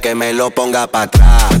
que me lo ponga para atrás.